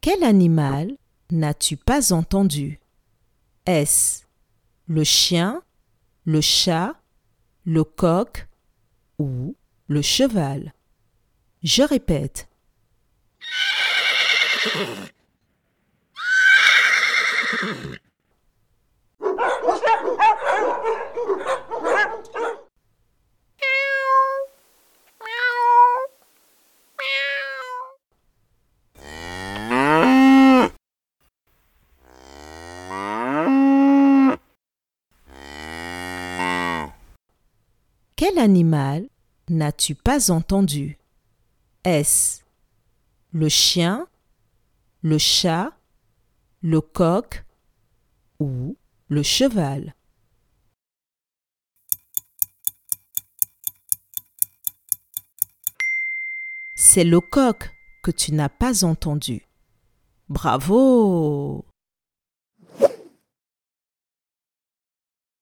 Quel animal n'as-tu pas entendu? Est-ce le chien, le chat, le coq ou le cheval Je répète. Quel animal n'as-tu pas entendu? Est-ce le chien, le chat, le coq ou le cheval? C'est le coq que tu n'as pas entendu. Bravo